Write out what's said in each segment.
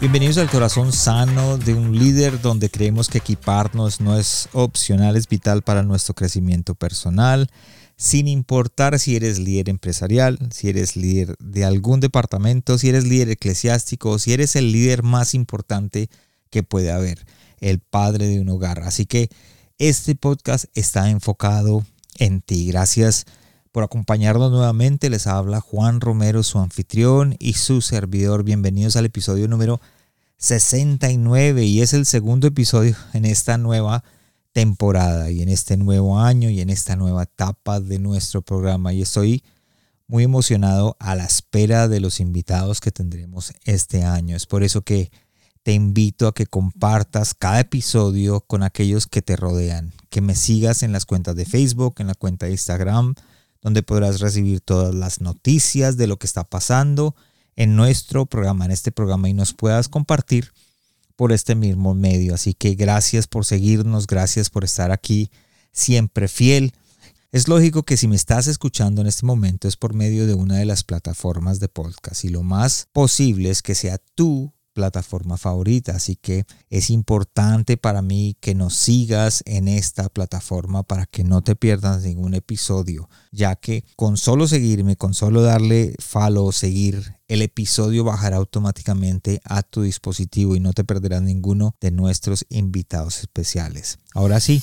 Bienvenidos al corazón sano de un líder donde creemos que equiparnos no es opcional, es vital para nuestro crecimiento personal, sin importar si eres líder empresarial, si eres líder de algún departamento, si eres líder eclesiástico, si eres el líder más importante que puede haber, el padre de un hogar. Así que este podcast está enfocado en ti. Gracias acompañarnos nuevamente. Les habla Juan Romero, su anfitrión y su servidor. Bienvenidos al episodio número 69 y es el segundo episodio en esta nueva temporada y en este nuevo año y en esta nueva etapa de nuestro programa. Y estoy muy emocionado a la espera de los invitados que tendremos este año. Es por eso que te invito a que compartas cada episodio con aquellos que te rodean, que me sigas en las cuentas de Facebook, en la cuenta de Instagram, donde podrás recibir todas las noticias de lo que está pasando en nuestro programa, en este programa, y nos puedas compartir por este mismo medio. Así que gracias por seguirnos, gracias por estar aquí, siempre fiel. Es lógico que si me estás escuchando en este momento es por medio de una de las plataformas de podcast y lo más posible es que sea tú plataforma favorita. Así que es importante para mí que nos sigas en esta plataforma para que no te pierdas ningún episodio, ya que con solo seguirme, con solo darle follow o seguir, el episodio bajará automáticamente a tu dispositivo y no te perderás ninguno de nuestros invitados especiales. Ahora sí,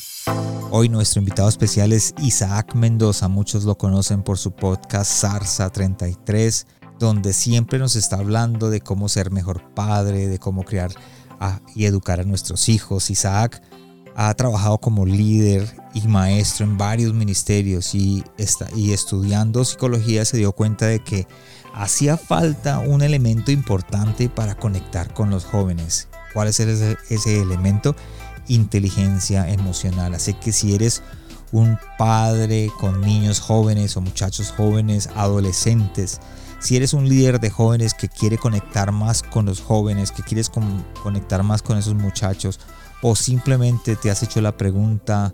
hoy nuestro invitado especial es Isaac Mendoza. Muchos lo conocen por su podcast Sarsa 33 donde siempre nos está hablando de cómo ser mejor padre, de cómo criar y educar a nuestros hijos. Isaac ha trabajado como líder y maestro en varios ministerios y, está, y estudiando psicología se dio cuenta de que hacía falta un elemento importante para conectar con los jóvenes. ¿Cuál es ese elemento? Inteligencia emocional. Así que si eres un padre con niños jóvenes o muchachos jóvenes, adolescentes, si eres un líder de jóvenes que quiere conectar más con los jóvenes, que quieres conectar más con esos muchachos, o simplemente te has hecho la pregunta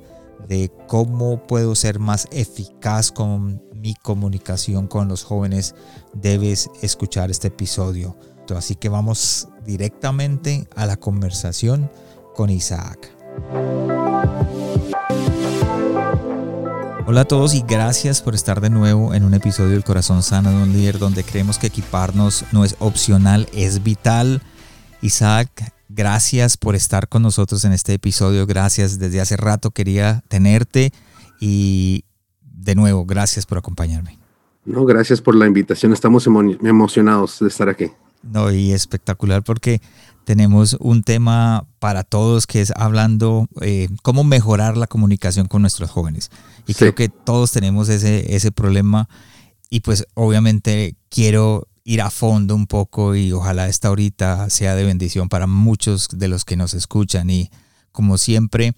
de cómo puedo ser más eficaz con mi comunicación con los jóvenes, debes escuchar este episodio. Así que vamos directamente a la conversación con Isaac. Hola a todos y gracias por estar de nuevo en un episodio del Corazón Sano de un líder donde creemos que equiparnos no es opcional, es vital. Isaac, gracias por estar con nosotros en este episodio. Gracias, desde hace rato quería tenerte y de nuevo, gracias por acompañarme. No, gracias por la invitación. Estamos emocionados de estar aquí. No, y espectacular porque tenemos un tema para todos que es hablando eh, cómo mejorar la comunicación con nuestros jóvenes. Y creo que todos tenemos ese, ese problema y pues obviamente quiero ir a fondo un poco y ojalá esta ahorita sea de bendición para muchos de los que nos escuchan y como siempre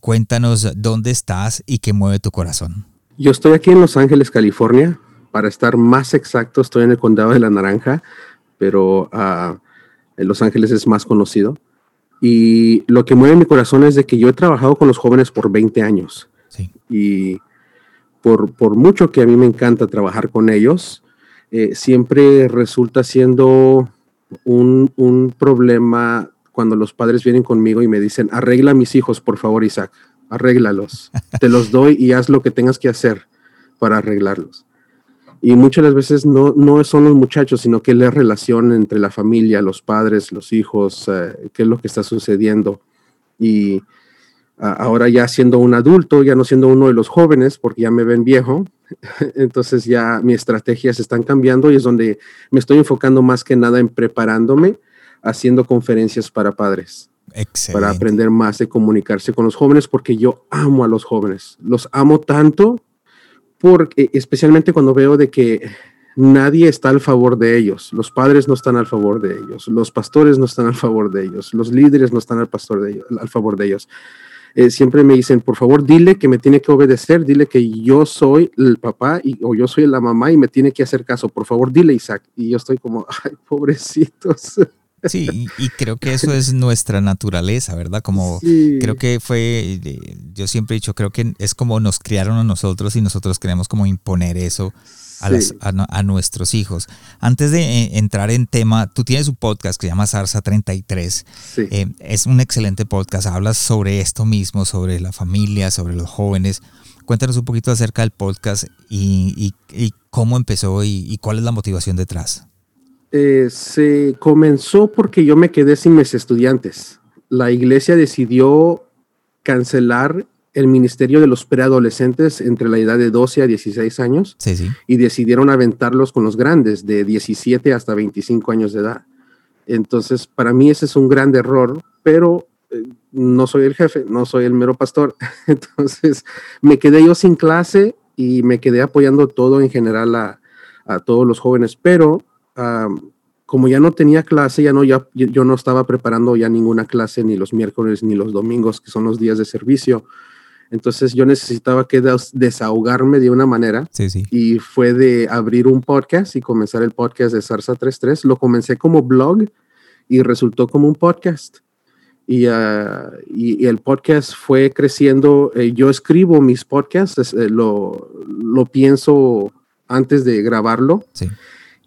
cuéntanos dónde estás y qué mueve tu corazón. Yo estoy aquí en Los Ángeles, California. Para estar más exacto, estoy en el condado de La Naranja, pero uh, en Los Ángeles es más conocido. Y lo que mueve mi corazón es de que yo he trabajado con los jóvenes por 20 años. Y por, por, mucho que a mí me encanta trabajar con ellos, eh, siempre resulta siendo un, un, problema cuando los padres vienen conmigo y me dicen, arregla a mis hijos, por favor, Isaac, arréglalos. Te los doy y haz lo que tengas que hacer para arreglarlos. Y muchas las veces no, no son los muchachos, sino que es la relación entre la familia, los padres, los hijos, eh, qué es lo que está sucediendo. Y ahora ya siendo un adulto, ya no siendo uno de los jóvenes, porque ya me ven viejo, entonces ya mis estrategias están cambiando y es donde me estoy enfocando más que nada en preparándome, haciendo conferencias para padres. Para aprender más de comunicarse con los jóvenes, porque yo amo a los jóvenes. Los amo tanto porque especialmente cuando veo de que nadie está al favor de ellos. Los padres no están al favor de ellos. Los pastores no están al favor de ellos. Los líderes no están al, pastor de ellos, al favor de ellos. Eh, siempre me dicen, por favor, dile que me tiene que obedecer, dile que yo soy el papá y, o yo soy la mamá y me tiene que hacer caso. Por favor, dile, Isaac. Y yo estoy como, ay, pobrecitos. Sí, y, creo que eso es nuestra naturaleza, ¿verdad? Como creo que fue, yo siempre he dicho, creo que es como nos criaron a nosotros y nosotros queremos como imponer eso a, a, nuestros hijos. Antes de eh, entrar en tema, tú tienes un podcast que se llama Sarsa 33. Eh, es un excelente podcast, hablas sobre esto mismo, sobre la familia, sobre los jóvenes. Cuéntanos un poquito acerca del podcast y, y cómo empezó y cuál es la motivación detrás. Eh, se comenzó porque yo me quedé sin mis estudiantes. La iglesia decidió cancelar el ministerio de los preadolescentes entre la edad de 12 a 16 años y decidieron aventarlos con los grandes de 17 hasta 25 años de edad. Entonces, para mí ese es un gran error, pero eh, no soy el jefe, no soy el mero pastor. Entonces, me quedé yo sin clase y me quedé apoyando todo en general a, a todos los jóvenes, pero como ya no tenía clase, ya no, ya, yo no estaba preparando ya ninguna clase ni los miércoles ni los domingos, que son los días de servicio. Entonces yo necesitaba que desahogarme de una manera y fue de abrir un podcast y comenzar el podcast de Sarsa 33. Lo comencé como blog y resultó como un podcast. Y, ah, y, el podcast fue creciendo. Eh, yo escribo mis podcasts, eh, lo, lo, pienso antes de grabarlo. Sí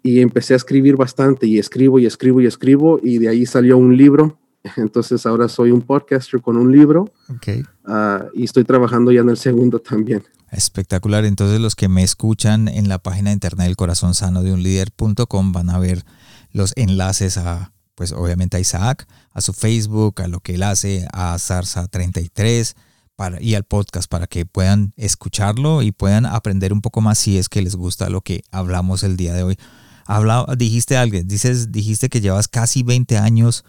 y empecé a escribir bastante y escribo y escribo y escribo y de ahí salió un libro. Entonces ahora soy un podcaster con un libro okay. Ah, y estoy trabajando ya en el segundo también. Espectacular. Entonces los que me escuchan en la página de internet del corazón sano de un líder.com van a ver los enlaces a, pues obviamente a Isaac, a su Facebook, a lo que él hace, a Zarza 33 para, y al podcast para que puedan escucharlo y puedan aprender un poco más si es que les gusta lo que hablamos el día de hoy dijiste algo, dices, dijiste que llevas casi 20 años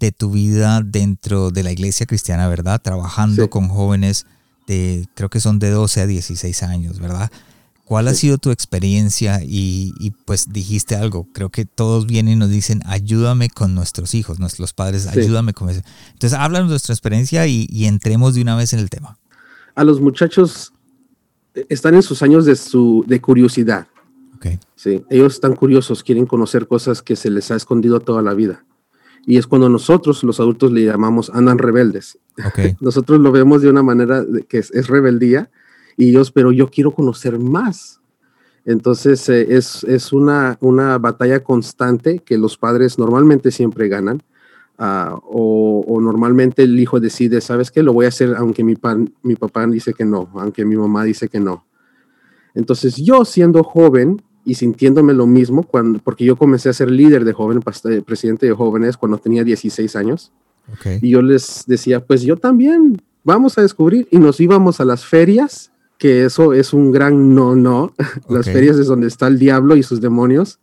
de tu vida dentro de la iglesia cristiana, ¿verdad? Trabajando con jóvenes de, creo que son de 12 a 16 años, ¿verdad? ¿Cuál ha sido tu experiencia? Y, pues dijiste algo, creo que todos vienen y nos dicen, ayúdame con nuestros hijos, nuestros padres, ayúdame con eso. Entonces, háblanos de nuestra experiencia y, y, entremos de una vez en el tema. A los muchachos eh, están en sus años de, su, de curiosidad. Sí, ellos están curiosos, quieren conocer cosas que se les ha escondido toda la vida. Y es cuando nosotros, los adultos, le llamamos andan rebeldes. nosotros lo vemos de una manera que es, rebeldía y ellos, pero yo quiero conocer más. Entonces eh, es, es una, una, batalla constante que los padres normalmente siempre ganan. Ah, o, o, normalmente el hijo decide, ¿sabes qué? Lo voy a hacer aunque mi, pan, mi papá dice que no, aunque mi mamá dice que no. Entonces yo siendo joven, y sintiéndome lo mismo, cuando, porque yo comencé a ser líder de joven, eh, presidente de jóvenes cuando tenía 16 años. Y yo les decía, pues yo también, vamos a descubrir. Y nos íbamos a las ferias, que eso es un gran no, no. Las ferias es donde está el diablo y sus demonios.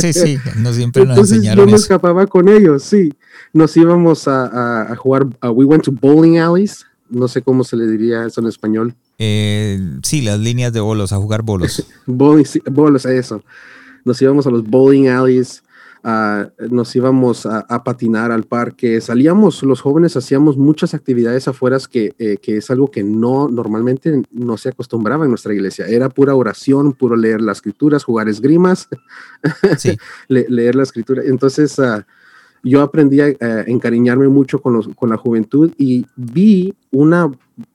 Sí, sí, no siempre nos Entonces yo me escapaba con ellos, sí. Nos íbamos a, a, jugar, we went to bowling alleys, no sé cómo se le diría eso en español. Eh, sí, las líneas de bolos, a jugar bolos. bolos, eso. Nos íbamos a los bowling alleys, nos íbamos a, patinar al parque, salíamos, los jóvenes hacíamos muchas actividades afuera que, eh, que, es algo que no normalmente no se acostumbraba en nuestra iglesia. Era pura oración, puro leer las escrituras, jugar esgrimas, leer la escritura. Entonces, uh, yo aprendí a, encariñarme mucho con, los, con la juventud y vi una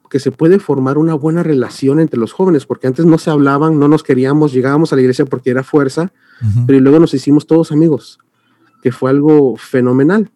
que se puede formar una buena relación entre los jóvenes, porque antes no se hablaban, no nos queríamos, llegábamos a la iglesia porque era fuerza, pero luego nos hicimos todos amigos, que fue algo fenomenal,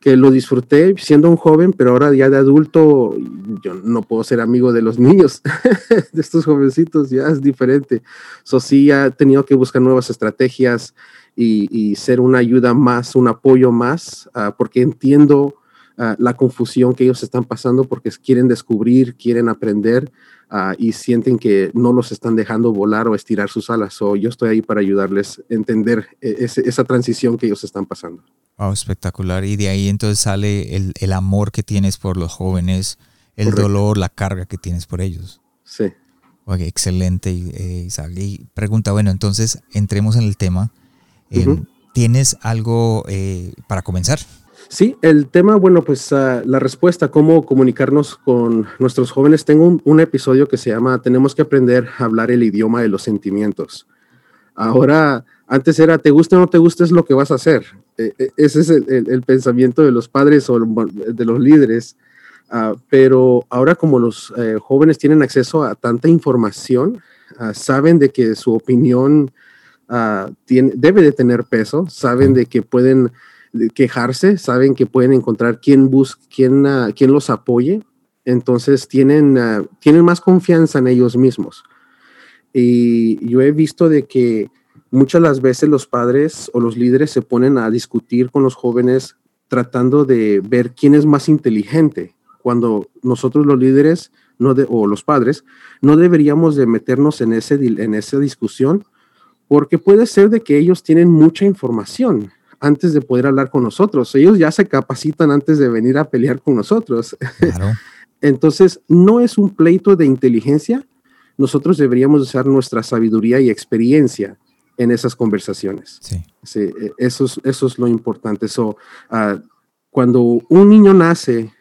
que lo disfruté siendo un joven, pero ahora ya de adulto yo no puedo ser amigo de los niños, de estos jovencitos, ya es diferente. So sí, ha tenido que buscar nuevas estrategias, y, ser una ayuda más, un apoyo más, ah, porque entiendo ah, la confusión que ellos están pasando porque quieren descubrir, quieren aprender ah, y sienten que no los están dejando volar o estirar sus alas. o yo estoy ahí para ayudarles a entender e, esa transición que ellos están pasando. Wow, espectacular. Y de ahí entonces sale el, el amor que tienes por los jóvenes, el dolor, la carga que tienes por ellos. Sí. excelente, eh, Isaac. Y pregunta, bueno, entonces entremos en el tema. Em, ¿Tienes algo eh, para comenzar? Sí, el tema, bueno, pues ah, la respuesta, cómo comunicarnos con nuestros jóvenes. Tengo un, episodio que se llama Tenemos que aprender a hablar el idioma de los sentimientos. Ahora, antes era, te guste o no te guste es lo que vas a hacer. E, e, ese es el, pensamiento de los padres o de los líderes. Ah, pero ahora como los eh, jóvenes tienen acceso a tanta información, ah, saben de que su opinión tiene, debe de tener peso, saben de que pueden quejarse, saben que pueden encontrar quien, bus quien, uh, quien los apoye, entonces tienen, uh, tienen más confianza en ellos mismos. Y yo he visto de que muchas las veces los padres o los líderes se ponen a discutir con los jóvenes tratando de ver quién es más inteligente, cuando nosotros los líderes no o los padres no deberíamos de meternos en, ese, en esa discusión porque puede ser de que ellos tienen mucha información antes de poder hablar con nosotros. Ellos ya se capacitan antes de venir a pelear con nosotros. Entonces, no es un pleito de inteligencia. Nosotros deberíamos usar nuestra sabiduría y experiencia en esas conversaciones. Sí. E, eso, es, eso es lo importante. So, ah, cuando un niño nace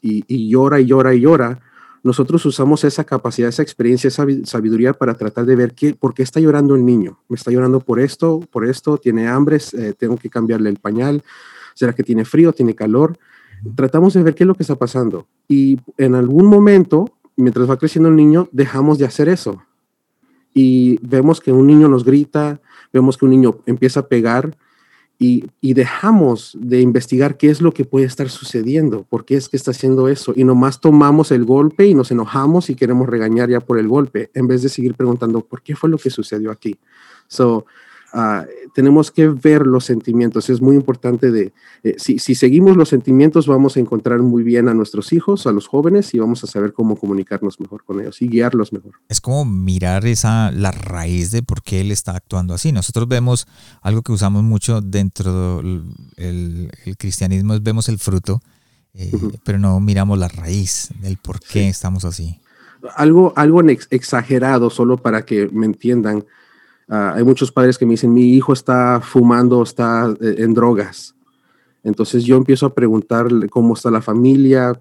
y, y llora y llora y llora, nosotros usamos esa capacidad, esa experiencia, esa sabiduría para tratar de ver qué, por qué está llorando el niño. Me está llorando por esto, por esto, tiene hambre, eh, tengo que cambiarle el pañal, será que tiene frío, tiene calor. Tratamos de ver qué es lo que está pasando. Y en algún momento, mientras va creciendo el niño, dejamos de hacer eso. Y vemos que un niño nos grita, vemos que un niño empieza a pegar y, dejamos de investigar qué es lo que puede estar sucediendo, por qué es que está haciendo eso, y nomás tomamos el golpe y nos enojamos y queremos regañar ya por el golpe, en vez de seguir preguntando por qué fue lo que sucedió aquí. So, Ah, tenemos que ver los sentimientos. Es muy importante de, eh, si, seguimos los sentimientos, vamos a encontrar muy bien a nuestros hijos, a los jóvenes, y vamos a saber cómo comunicarnos mejor con ellos y guiarlos mejor. Es como mirar esa, la raíz de por qué él está actuando así. Nosotros vemos algo que usamos mucho dentro del cristianismo, es vemos el fruto, eh, pero no miramos la raíz del por qué estamos así. Algo, algo exagerado, solo para que me entiendan Ah, hay muchos padres que me dicen, mi hijo está fumando, está eh, en drogas. Entonces yo empiezo a preguntarle cómo está la familia,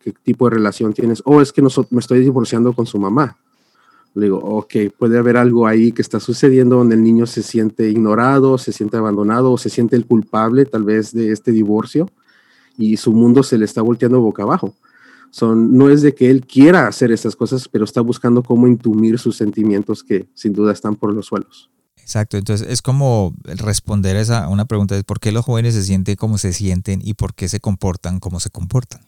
qué, tipo de relación tienes. O oh, es que me estoy divorciando con su mamá. Le digo, ok, puede haber algo ahí que está sucediendo donde el niño se siente ignorado, se siente abandonado o se siente el culpable tal vez de este divorcio y su mundo se le está volteando boca abajo. Son, no es de que él quiera hacer esas cosas, pero está buscando cómo intumir sus sentimientos que sin duda están por los suelos. Exacto, entonces es como responder a esa, una pregunta de por qué los jóvenes se sienten como se sienten y por qué se comportan como se comportan.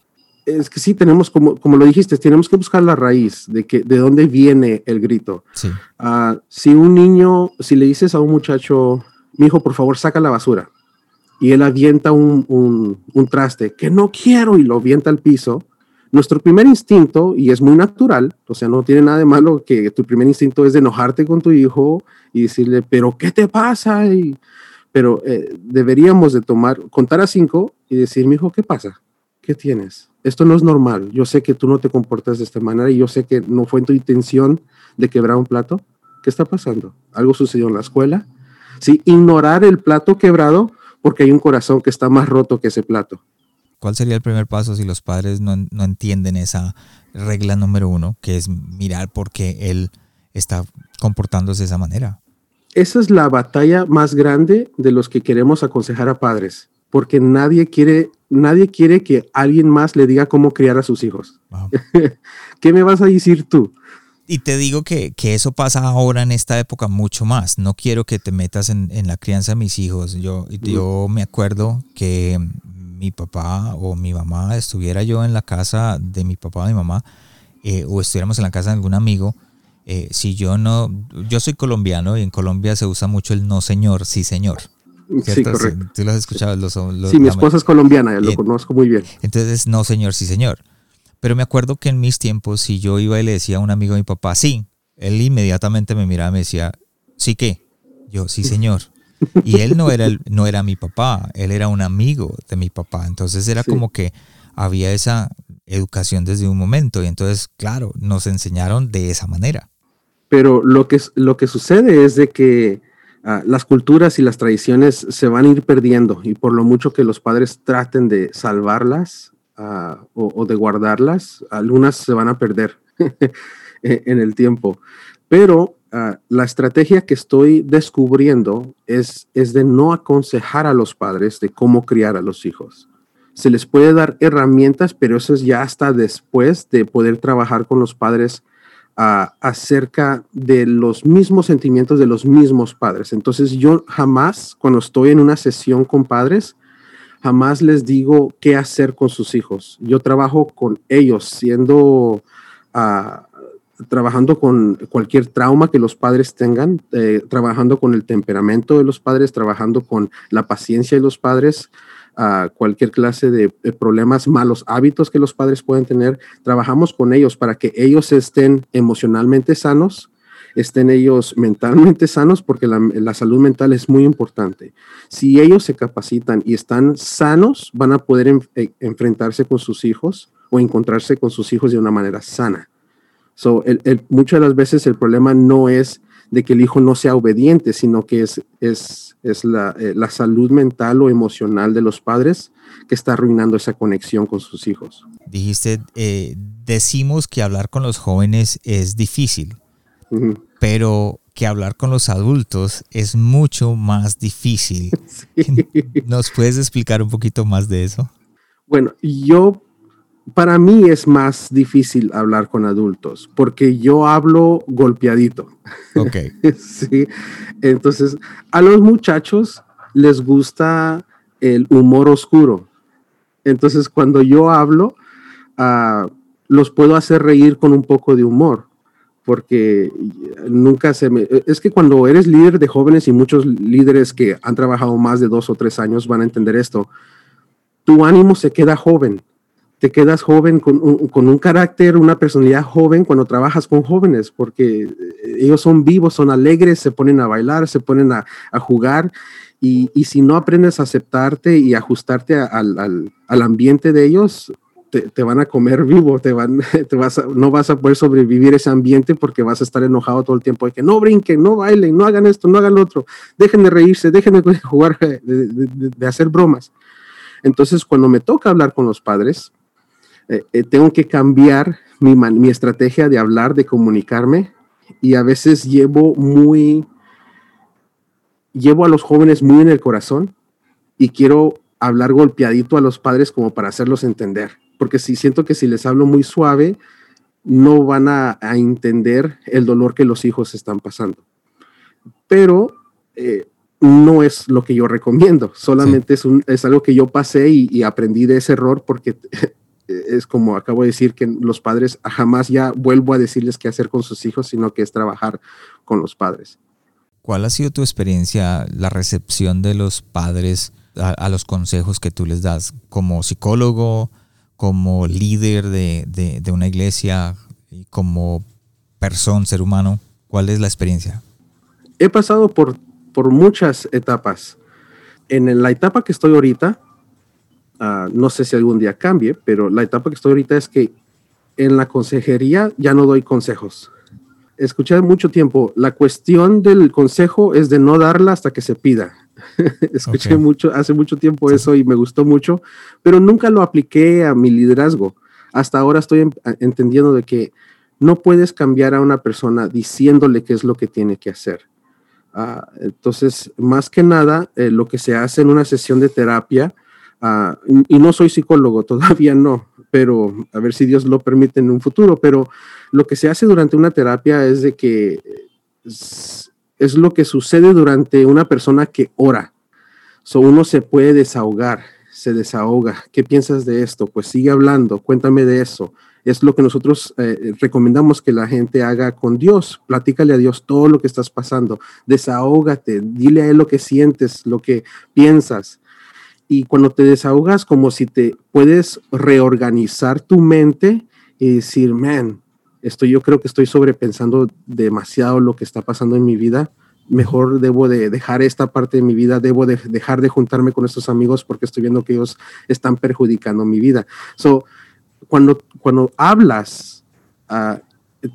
Es que sí, tenemos, como, como lo dijiste, tenemos que buscar la raíz de, que, de dónde viene el grito. Sí. Ah, si un niño, si le dices a un muchacho, mi hijo, por favor, saca la basura, y él avienta un, un, un traste que no quiero y lo avienta al piso, nuestro primer instinto, y es muy natural, o sea, no tiene nada de malo que tu primer instinto es de enojarte con tu hijo y decirle, pero ¿qué te pasa? Y, pero eh, deberíamos de tomar, contar a cinco y decir, mi hijo, ¿qué pasa? ¿Qué tienes? Esto no es normal. Yo sé que tú no te comportas de esta manera y yo sé que no fue en tu intención de quebrar un plato. ¿Qué está pasando? ¿Algo sucedió en la escuela? Sí, ignorar el plato quebrado porque hay un corazón que está más roto que ese plato. ¿Cuál sería el primer paso si los padres no, entienden esa regla número uno, que es mirar por qué él está comportándose de esa manera? Esa es la batalla más grande de los que queremos aconsejar a padres, porque nadie quiere, nadie quiere que alguien más le diga cómo criar a sus hijos. ¿Qué me vas a decir tú? Y te digo que, eso pasa ahora en esta época mucho más. No quiero que te metas en, la crianza de mis hijos. Yo, yo me acuerdo que mi papá o mi mamá estuviera yo en la casa de mi papá o mi mamá, eh, o estuviéramos en la casa de algún amigo, eh, si yo no, yo soy colombiano y en Colombia se usa mucho el no señor, sí señor. Sí, correcto. Tú lo has escuchado. Los, sí, mi esposa es colombiana, lo conozco muy bien. Entonces, no señor, sí señor. Pero me acuerdo que en mis tiempos, si yo iba y le decía a un amigo de mi papá, sí, él inmediatamente me miraba y me decía, ¿sí qué? Yo, sí señor. Y él no era, no era mi papá, él era un amigo de mi papá. Entonces era como que había esa, educación desde un momento. Y entonces, claro, nos enseñaron de esa manera. Pero lo que, lo que sucede es de que ah, las culturas y las tradiciones se van a ir perdiendo y por lo mucho que los padres traten de salvarlas ah, o, de guardarlas, algunas se van a perder en el tiempo. Pero ah, la estrategia que estoy descubriendo es, es de no aconsejar a los padres de cómo criar a los hijos se les puede dar herramientas, pero eso es ya hasta después de poder trabajar con los padres acerca de los mismos sentimientos de los mismos padres. Entonces yo jamás, cuando estoy en una sesión con padres, jamás les digo qué hacer con sus hijos. Yo trabajo con ellos, siendo, ah, trabajando con cualquier trauma que los padres tengan, eh, trabajando con el temperamento de los padres, trabajando con la paciencia de los padres, cualquier clase de, problemas, malos hábitos que los padres pueden tener. Trabajamos con ellos para que ellos estén emocionalmente sanos, estén ellos mentalmente sanos, porque la, salud mental es muy importante. Si ellos se capacitan y están sanos, van a poder eh, enfrentarse con sus hijos o encontrarse con sus hijos de una manera sana. So, muchas de las veces el problema no es de que el hijo no sea obediente, sino que es, es es eh, la, salud mental o emocional de los padres que está arruinando esa conexión con sus hijos. Dijiste, eh, decimos que hablar con los jóvenes es difícil, pero que hablar con los adultos es mucho más difícil. ¿Nos puedes explicar un poquito más de eso? Bueno, yo para mí es más difícil hablar con adultos porque yo hablo golpeadito. Ok. sí. Entonces, a los muchachos les gusta el humor oscuro. Entonces, cuando yo hablo, uh, los puedo hacer reír con un poco de humor porque nunca se me... Es que cuando eres líder de jóvenes y muchos líderes que han trabajado más de dos o tres años van a entender esto, tu ánimo se queda joven te quedas joven con un, carácter, una personalidad joven cuando trabajas con jóvenes, porque eh, ellos son vivos, son alegres, se ponen a bailar, se ponen a, jugar. Y, si no aprendes a aceptarte y ajustarte al, ambiente de ellos, te, van a comer vivo, te van, te vas no vas a poder sobrevivir ese ambiente porque vas a estar enojado todo el tiempo de que no brinquen, no bailen, no hagan esto, no hagan lo otro, dejen de reírse, dejen de jugar, de hacer bromas. Entonces, cuando me toca hablar con los padres, eh, eh, tengo que cambiar mi, mi, estrategia de hablar, de comunicarme y a veces llevo muy, llevo a los jóvenes muy en el corazón y quiero hablar golpeadito a los padres como para hacerlos entender, porque si siento que si les hablo muy suave, no van a, entender el dolor que los hijos están pasando. Pero eh, no es lo que yo recomiendo, solamente es, un, es, algo que yo pasé y, y, aprendí de ese error porque es como acabo de decir, que los padres jamás ya vuelvo a decirles qué hacer con sus hijos, sino que es trabajar con los padres. ¿Cuál ha sido tu experiencia, la recepción de los padres a, los consejos que tú les das como psicólogo, como líder de, de, una iglesia como persona, ser humano? ¿Cuál es la experiencia? He pasado por, por muchas etapas. En la etapa que estoy ahorita, Ah, no sé si algún día cambie, pero la etapa que estoy ahorita es que en la consejería ya no doy consejos. Escuché mucho tiempo, la cuestión del consejo es de no darla hasta que se pida. Escuché mucho, hace mucho tiempo eso y me gustó mucho, pero nunca lo apliqué a mi liderazgo. Hasta ahora estoy entendiendo de que no puedes cambiar a una persona diciéndole qué es lo que tiene que hacer. Ah, entonces, más que nada, eh, lo que se hace en una sesión de terapia Ah, y no soy psicólogo, todavía no, pero a ver si Dios lo permite en un futuro, pero lo que se hace durante una terapia es de que es, lo que sucede durante una persona que ora. So uno se puede desahogar, se desahoga. ¿Qué piensas de esto? Pues sigue hablando, cuéntame de eso. Es lo que nosotros eh, recomendamos que la gente haga con Dios. Platícale a Dios todo lo que estás pasando. Desahógate, dile a Él lo que sientes, lo que piensas y cuando te desahogas, como si te puedes reorganizar tu mente y decir, man, yo creo que estoy sobrepensando demasiado lo que está pasando en mi vida. Mejor debo de dejar esta parte de mi vida, debo de dejar de juntarme con estos amigos porque estoy viendo que ellos están perjudicando mi vida. So, cuando, cuando hablas, ah,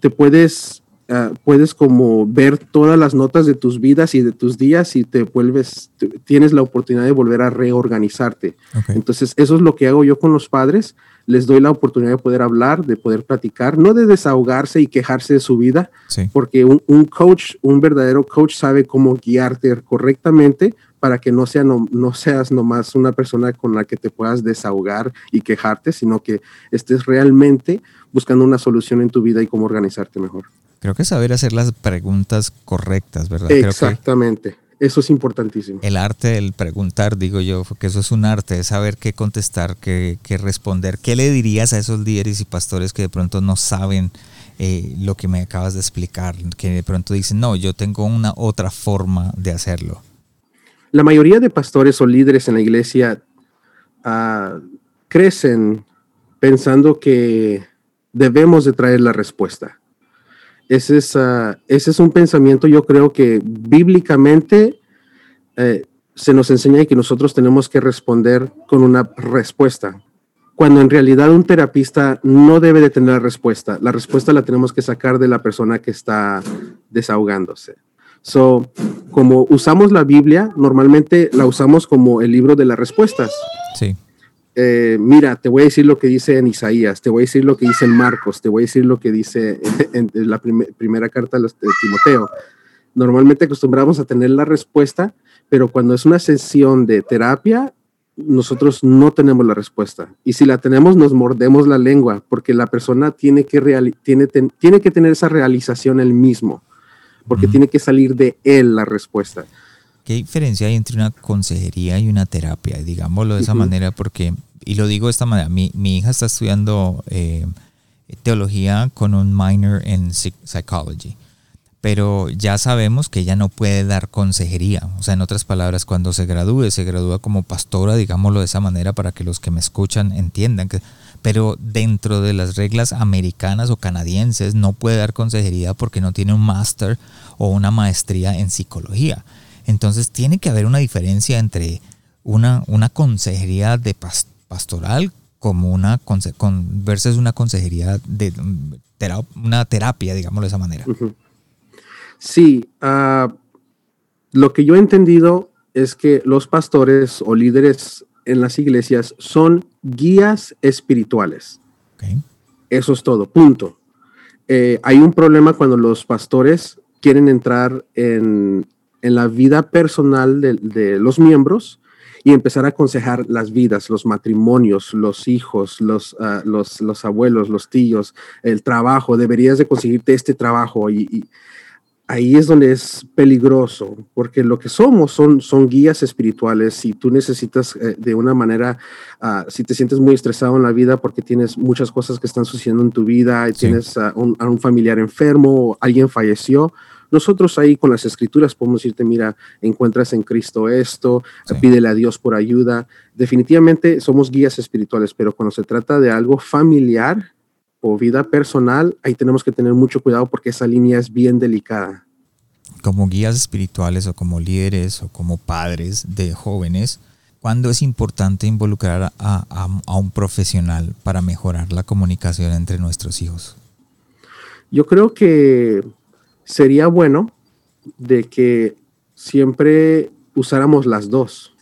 te puedes, ah, puedes como ver todas las notas de tus vidas y de tus días y te vuelves, tienes la oportunidad de volver a reorganizarte. Entonces, eso es lo que hago yo con los padres. Les doy la oportunidad de poder hablar, de poder platicar, no de desahogarse y quejarse de su vida, porque un, un coach, un verdadero coach sabe cómo guiarte correctamente para que no, sea no, seas nomás una persona con la que te puedas desahogar y quejarte, sino que estés realmente buscando una solución en tu vida y cómo organizarte mejor. Creo que saber hacer las preguntas correctas, ¿verdad? Exactamente. eso es importantísimo. El arte del preguntar, digo yo, que eso es un arte, es saber qué contestar, qué, responder. ¿Qué le dirías a esos líderes y pastores que de pronto no saben eh, lo que me acabas de explicar? Que de pronto dicen, no, yo tengo una otra forma de hacerlo. La mayoría de pastores o líderes en la iglesia ah, crecen pensando que debemos de traer la respuesta. Ese es, ese es un pensamiento, yo creo que bíblicamente eh, se nos enseña que nosotros tenemos que responder con una respuesta, cuando en realidad un terapista no debe de tener la respuesta. La respuesta la tenemos que sacar de la persona que está desahogándose. So, como usamos la Biblia, normalmente la usamos como el libro de las respuestas. Sí. Eh, mira, te voy a decir lo que dice en Isaías, te voy a decir lo que dice en Marcos, te voy a decir lo que dice en, la primera carta de Timoteo. Normalmente acostumbramos a tener la respuesta, pero cuando es una sesión de terapia, nosotros no tenemos la respuesta. Y si la tenemos, nos mordemos la lengua, porque la persona tiene que, tiene, tiene que tener esa realización él mismo porque tiene que salir de él la respuesta. ¿Qué diferencia hay entre una consejería y una terapia? Digámoslo de esa manera, porque, y lo digo de esta manera, mi, hija está estudiando eh, teología con un minor en psychology, pero ya sabemos que ella no puede dar consejería. O sea, en otras palabras, cuando se gradúe, se gradúa como pastora, digámoslo de esa manera, para que los que me escuchan entiendan pero dentro de las reglas americanas o canadienses no puede dar consejería porque no tiene un máster o una maestría en psicología. Entonces tiene que haber una diferencia entre una, una consejería de pastoral como una con, versus una consejería de una terapia, digámoslo de esa manera. Sí, ah, lo que yo he entendido es que los pastores o líderes en las iglesias son guías espirituales. Eso es todo, punto. Eh, hay un problema cuando los pastores quieren entrar en, la vida personal de, los miembros y empezar a aconsejar las vidas, los matrimonios, los hijos, los, ah, los, los, abuelos, los tíos, el trabajo. Deberías de conseguirte este trabajo y ahí es donde es peligroso, porque lo que somos son, son guías espirituales. Si tú necesitas eh, de una manera, ah, si te sientes muy estresado en la vida porque tienes muchas cosas que están sucediendo en tu vida, y tienes a un, familiar enfermo o alguien falleció, nosotros ahí con las escrituras podemos decirte, mira, encuentras en Cristo esto, pídele a Dios por ayuda. Definitivamente somos guías espirituales, pero cuando se trata de algo familiar, o vida personal, ahí tenemos que tener mucho cuidado porque esa línea es bien delicada. Como guías espirituales o como líderes o como padres de jóvenes, ¿cuándo es importante involucrar a, un profesional para mejorar la comunicación entre nuestros hijos? Yo creo que sería bueno de que siempre usáramos las dos.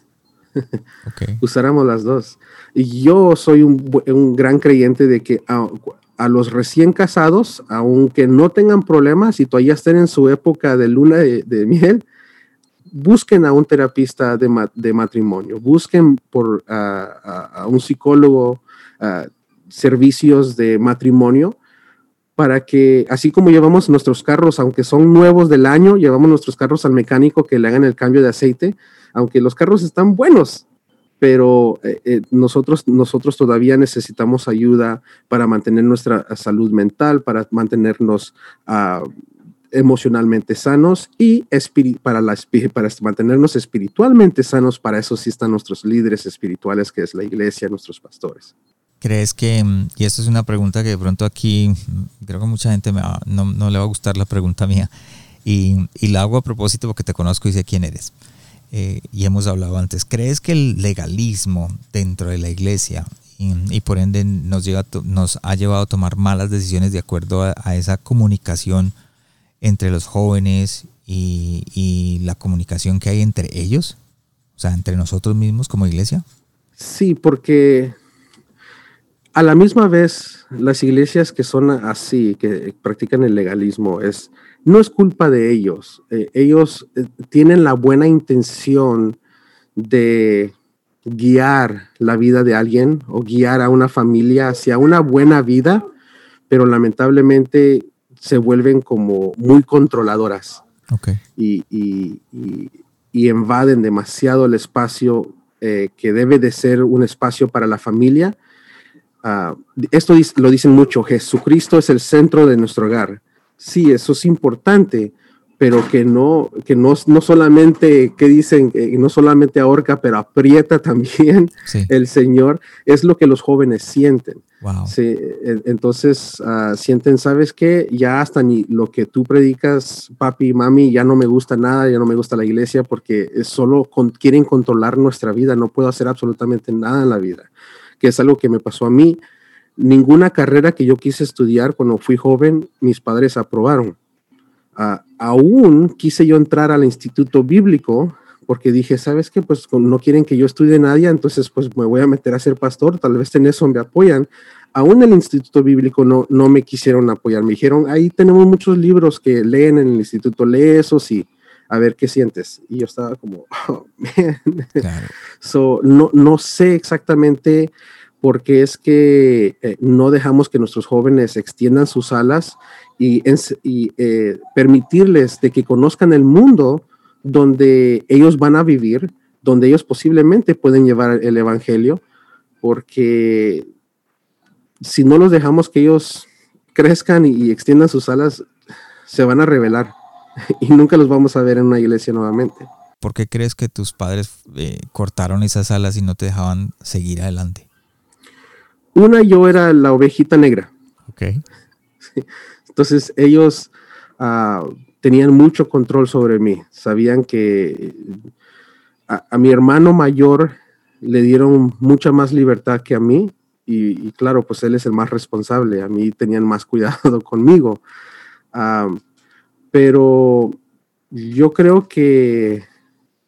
usáramos las dos. Y yo soy un, gran creyente de que ah, a los recién casados, aunque no tengan problemas y todavía estén en su época de luna de, miel, busquen a un terapista de, matrimonio, busquen por a, un psicólogo, servicios de matrimonio, para que así como llevamos nuestros carros, aunque son nuevos del año, llevamos nuestros carros al mecánico que le hagan el cambio de aceite, aunque los carros están buenos, pero eh, eh, nosotros, nosotros todavía necesitamos ayuda para mantener nuestra salud mental, para mantenernos ah, emocionalmente sanos y para, para mantenernos espiritualmente sanos. Para eso sí están nuestros líderes espirituales, que es la iglesia, nuestros pastores. ¿Crees que, mm, y esto es una pregunta que de pronto aquí, mm, creo que mucha gente no, no, le va a gustar la pregunta mía, y, la hago a propósito porque te conozco y sé quién eres. Eh, y hemos hablado antes, ¿crees que el legalismo dentro de la iglesia y, por ende nos, llega, nos ha llevado a tomar malas decisiones de acuerdo a, esa comunicación entre los jóvenes y, y, la comunicación que hay entre ellos, o sea, entre nosotros mismos como iglesia? Sí, porque a la misma vez las iglesias que son así, que practican el legalismo, es, no es culpa de ellos. Eh, ellos eh, tienen la buena intención de guiar la vida de alguien o guiar a una familia hacia una buena vida, pero lamentablemente se vuelven como muy controladoras y, invaden demasiado el espacio eh, que debe de ser un espacio para la familia. Ah, esto lo dicen mucho, Jesucristo es el centro de nuestro hogar. Sí, eso es importante, pero que no, que no, no solamente, que dicen, no solamente ahorca, pero aprieta también el Señor, es lo que los jóvenes sienten. entonces ah, sienten, ¿sabes qué? Ya hasta ni lo que tú predicas, papi, mami, ya no me gusta nada, ya no me gusta la iglesia porque solo quieren controlar nuestra vida, no puedo hacer absolutamente nada en la vida, que es algo que me pasó a mí. Ninguna carrera que yo quise estudiar cuando fui joven, mis padres aprobaron aún quise yo entrar al instituto bíblico porque dije, ¿sabes qué? Pues no quieren que yo estudie nadie, entonces pues me voy a meter a ser pastor, tal vez en eso me apoyan. Aún el instituto bíblico no, no me quisieron apoyar, me dijeron, ahí tenemos muchos libros que leen en el instituto, lee eso, sí, a ver qué sientes. Y yo estaba como, oh, man. So, no, no sé exactamente por qué es que eh, no dejamos que nuestros jóvenes extiendan sus alas y, eh, permitirles de que conozcan el mundo donde ellos van a vivir, donde ellos posiblemente pueden llevar el Evangelio, porque si no los dejamos que ellos crezcan y, extiendan sus alas, se van a revelar y nunca los vamos a ver en una iglesia nuevamente. ¿Por qué crees que tus padres eh, cortaron esas alas y no te dejaban seguir adelante? Una, yo era la ovejita negra. Ok. Entonces ellos ah, tenían mucho control sobre mí. Sabían que a, mi hermano mayor le dieron mucha más libertad que a mí. Y, claro, pues él es el más responsable. A mí tenían más cuidado conmigo. Ah, pero yo creo que,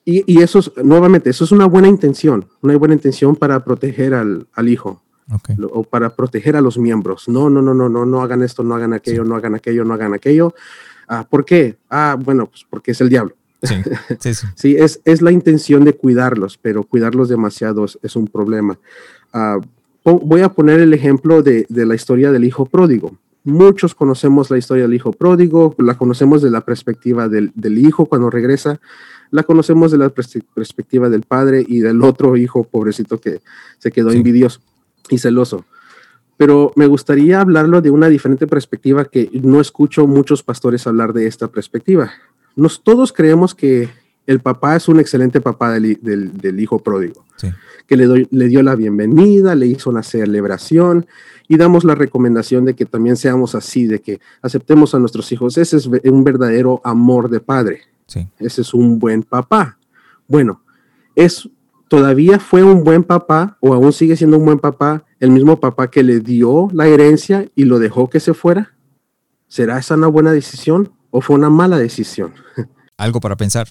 y, eso es, nuevamente, eso es una buena intención, una buena intención para proteger al hijo o para proteger a los miembros. No, no, no, no, no, no hagan esto, no hagan aquello, no hagan aquello, no hagan aquello. Ah, ¿Por qué? Ah, bueno, pues porque es el diablo. Sí, sí, sí. sí es, es, la intención de cuidarlos, pero cuidarlos demasiado es, un problema. Ah, voy a poner el ejemplo de, de, la historia del hijo pródigo. Muchos conocemos la historia del hijo pródigo, la conocemos de la perspectiva del, del hijo cuando regresa, la conocemos de la perspectiva del padre y del otro hijo pobrecito que se quedó envidioso y celoso. Pero me gustaría hablarlo de una diferente perspectiva que no escucho muchos pastores hablar de esta perspectiva. Nos todos creemos que el papá es un excelente papá del, hijo pródigo, que le, le dio la bienvenida, le hizo una celebración y damos la recomendación de que también seamos así, de que aceptemos a nuestros hijos. Ese es un verdadero amor de padre. Ese es un buen papá. Bueno, es todavía fue un buen papá o aún sigue siendo un buen papá, el mismo papá que le dio la herencia y lo dejó que se fuera? ¿Será esa una buena decisión o fue una mala decisión? Algo para pensar.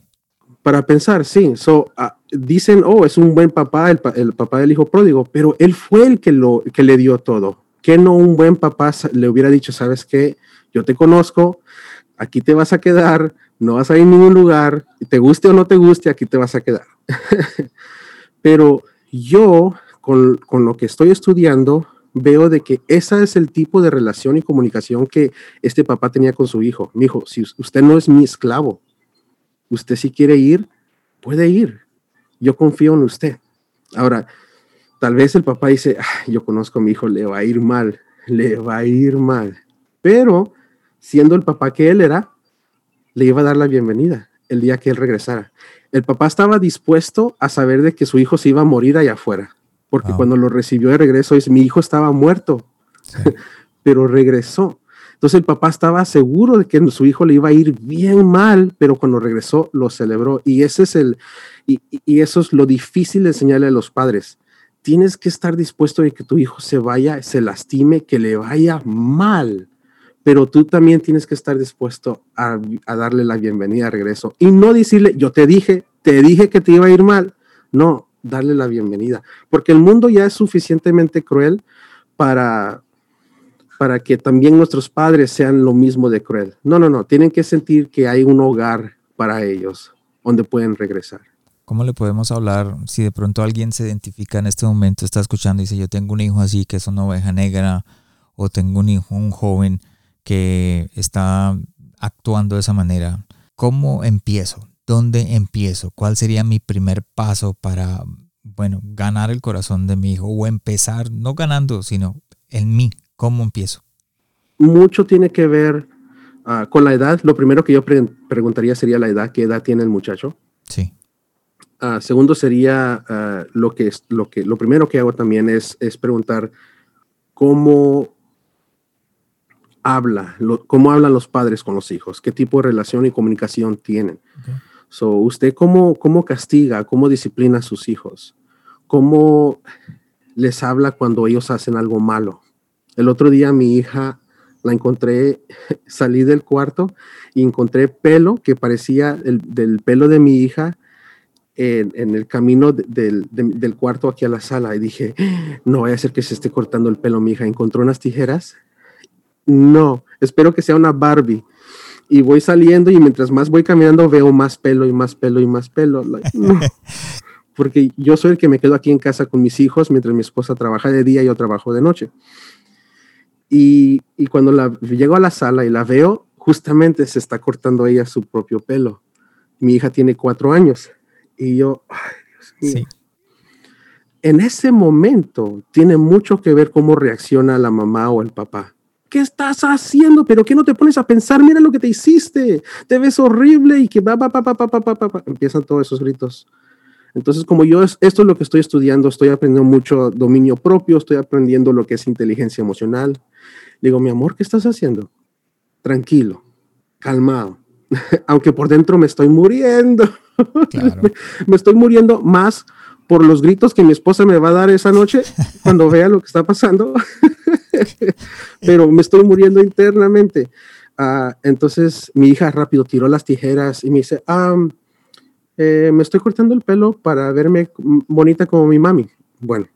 Para pensar, sí. So, ah, dicen, oh, es un buen papá, el, papá del hijo pródigo, pero él fue el que, le dio todo. Que no un buen papá le hubiera dicho, sabes qué, yo te conozco, aquí te vas a quedar, no vas a ir a ningún lugar, te guste o no te guste, aquí te vas a quedar. Pero yo, con, lo que estoy estudiando, veo de que ese es el tipo de relación y comunicación que este papá tenía con su hijo. Mi hijo, si usted no es mi esclavo, usted si quiere ir, puede ir. Yo confío en usted. Ahora, tal vez el papá dice, yo conozco a mi hijo, le va a ir mal, le va a ir mal. Pero siendo el papá que él era, le iba a dar la bienvenida el día que él regresara el papá estaba dispuesto a saber de que su hijo se iba a morir allá afuera, porque cuando lo recibió de regreso, es, mi hijo estaba muerto, pero regresó. Entonces el papá estaba seguro de que su hijo le iba a ir bien mal, pero cuando regresó lo celebró. Y ese es el, y, y eso es lo difícil de enseñarle a los padres. tienes que estar dispuesto de que tu hijo se vaya, se lastime, que le vaya mal. Pero tú también tienes que estar dispuesto a, a darle la bienvenida de regreso. Y no decirle, yo te dije, te dije que te iba a ir mal. No, darle la bienvenida. Porque el mundo ya es suficientemente cruel para, para que también nuestros padres sean lo mismo de cruel. No, no, no. Tienen que sentir que hay un hogar para ellos donde pueden regresar. ¿Cómo le podemos hablar si de pronto alguien se identifica en este momento, está escuchando y dice, yo tengo un hijo así que es una oveja negra o tengo un hijo, un joven que está actuando de esa manera? ¿Cómo empiezo? ¿Dónde empiezo? ¿Cuál sería mi primer paso para, bueno, ganar el corazón de mi hijo o empezar, no ganando, sino en mí? ¿Cómo empiezo? Mucho tiene que ver uh, con la edad. Lo primero que yo pre preguntaría sería la edad. ¿Qué edad tiene el muchacho? Sí. Uh, segundo sería uh, lo que es lo que lo primero que hago también es, es preguntar cómo habla, lo, cómo hablan los padres con los hijos, qué tipo de relación y comunicación tienen. Okay. So, usted cómo, cómo castiga, cómo disciplina a sus hijos, cómo les habla cuando ellos hacen algo malo. El otro día mi hija la encontré, salí del cuarto y encontré pelo que parecía el, del pelo de mi hija en, en el camino de, de, de, del cuarto aquí a la sala y dije, no vaya a ser que se esté cortando el pelo mi hija. Encontró unas tijeras. No, espero que sea una Barbie. Y voy saliendo y mientras más voy caminando veo más pelo y más pelo y más pelo. Like, no. Porque yo soy el que me quedo aquí en casa con mis hijos mientras mi esposa trabaja de día y yo trabajo de noche. Y, y, cuando la, llego a la sala y la veo, justamente se está cortando ella su propio pelo. Mi hija tiene cuatro años. Y yo, ay, Dios mío. Sí. En ese momento tiene mucho que ver cómo reacciona la mamá o el papá. ¿Qué estás haciendo? ¿Pero qué no te pones a pensar? Mira lo que te hiciste. Te ves horrible y que va, va, va, va, va, va, va, va. Empiezan todos esos gritos. Entonces, como yo, esto es lo que estoy estudiando, estoy aprendiendo mucho dominio propio, estoy aprendiendo lo que es inteligencia emocional. Le digo, mi amor, ¿qué estás haciendo? Tranquilo, calmado. Aunque por dentro me estoy muriendo. Claro. me estoy muriendo más por los gritos que mi esposa me va a dar esa noche cuando vea lo que está pasando. Pero me estoy muriendo internamente. Uh, entonces mi hija rápido tiró las tijeras y me dice, um, eh, me estoy cortando el pelo para verme bonita como mi mami. Bueno,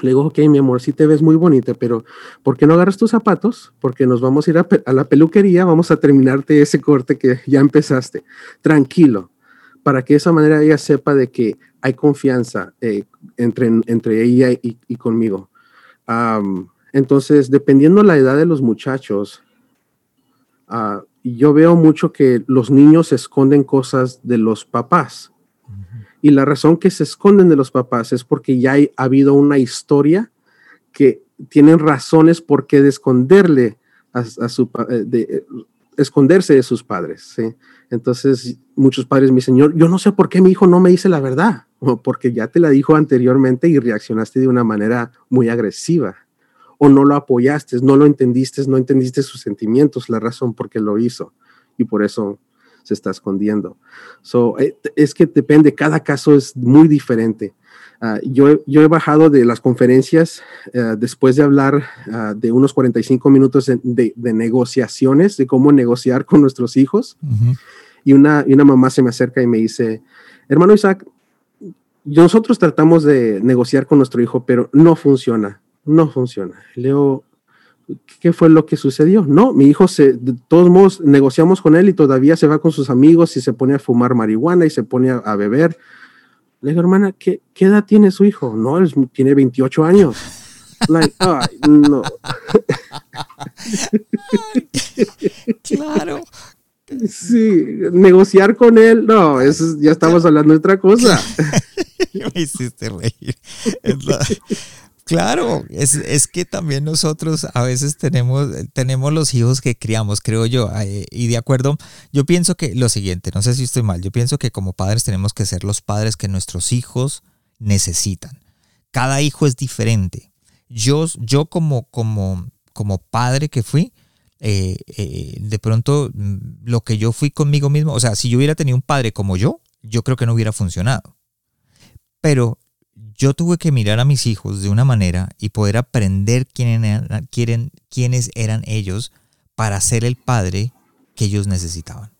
le digo, ok, mi amor, sí te ves muy bonita, pero ¿por qué no agarras tus zapatos? Porque nos vamos a ir a, la peluquería, vamos a terminarte ese corte que ya empezaste. Tranquilo, para que de esa manera ella sepa de que hay confianza eh, entre, entre ella y, conmigo. Entonces, dependiendo la edad de los muchachos, uh, yo veo mucho que los niños esconden cosas de los papás. Uh -huh. Y la razón que se esconden de los papás es porque ya hay, ha habido una historia que tienen razones por qué de esconderle a, a su eh, de, esconderse de sus padres. ¿sí? Entonces, muchos padres me dicen, yo, yo no sé por qué mi hijo no me dice la verdad, o porque ya te la dijo anteriormente y reaccionaste de una manera muy agresiva o no lo apoyaste, no lo entendiste, no entendiste sus sentimientos, la razón por qué lo hizo y por eso se está escondiendo. So, eh, es que depende, cada caso es muy diferente. Uh, yo, yo, he bajado de las conferencias uh, después de hablar uh, de unos 45 minutos de, de, de, negociaciones, de cómo negociar con nuestros hijos. Uh -huh. y, una, y una mamá se me acerca y me dice, hermano Isaac, nosotros tratamos de negociar con nuestro hijo, pero no funciona no funciona. Leo, ¿qué fue lo que sucedió? No, mi hijo se, de todos modos, negociamos con él y todavía se va con sus amigos y se pone a fumar marihuana y se pone a, a beber. Le digo, hermana, ¿qué, ¿qué, edad tiene su hijo? No, él tiene 28 años. Like, ay, no. claro. Sí, negociar con él, no, eso ya estamos hablando de otra cosa. Me hiciste reír. Claro, es, es, que también nosotros a veces tenemos, tenemos los hijos que criamos, creo yo, eh, y de acuerdo, yo pienso que lo siguiente, no sé si estoy mal, yo pienso que como padres tenemos que ser los padres que nuestros hijos necesitan. Cada hijo es diferente. Yo, yo como, como, como padre que fui, eh, eh, de pronto mm, lo que yo fui conmigo mismo, o sea, si yo hubiera tenido un padre como yo, yo creo que no hubiera funcionado. Pero yo tuve que mirar a mis hijos de una manera y poder aprender quién eran, quién, quiénes eran ellos para ser el padre que ellos necesitaban.